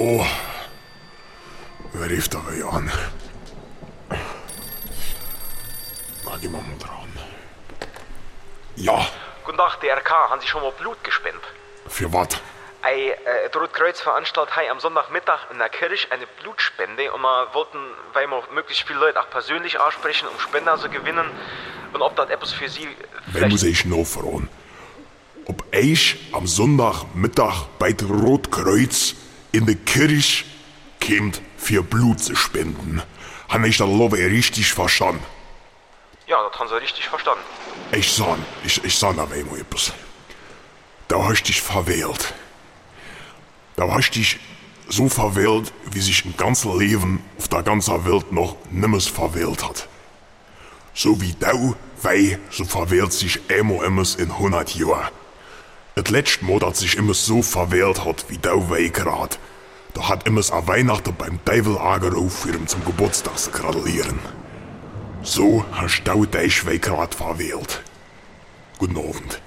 Oh, wer rief da wieder an? Na, gehen wir mal dran. Ja, Guten Tag, DRK. Haben Sie schon mal Blut gespendet? für was? Ei, äh, der Rotkreuz veranstaltet hei am Sonntagmittag in der Kirche eine Blutspende und wir wollten, weil wir möglichst viele Leute auch persönlich ansprechen, um Spender zu gewinnen und ob das etwas für Sie Wer muss ich noch fragen? Ob ich am Sonntagmittag bei der Rotkreuz in der Kirche kommt, für Blut zu spenden? Habe ich das Love richtig verstanden? Ja, das haben Sie richtig verstanden. Ich sag, ich, ich sag noch einmal etwas. Da hast dich verwählt. Da hast dich so verwählt, wie sich ein ganzes Leben auf der ganzen Welt noch nimmers verwählt hat. So wie du, weil so verwählt sich immer in 100 Jahren. Das letzte Mal, dass sich immer so verwählt hat, wie du wei grad, da hat immer an Weihnachten beim Teufel angerufen, zum Geburtstag zu gratulieren. So hast du dich wei grad verwählt. Guten Abend.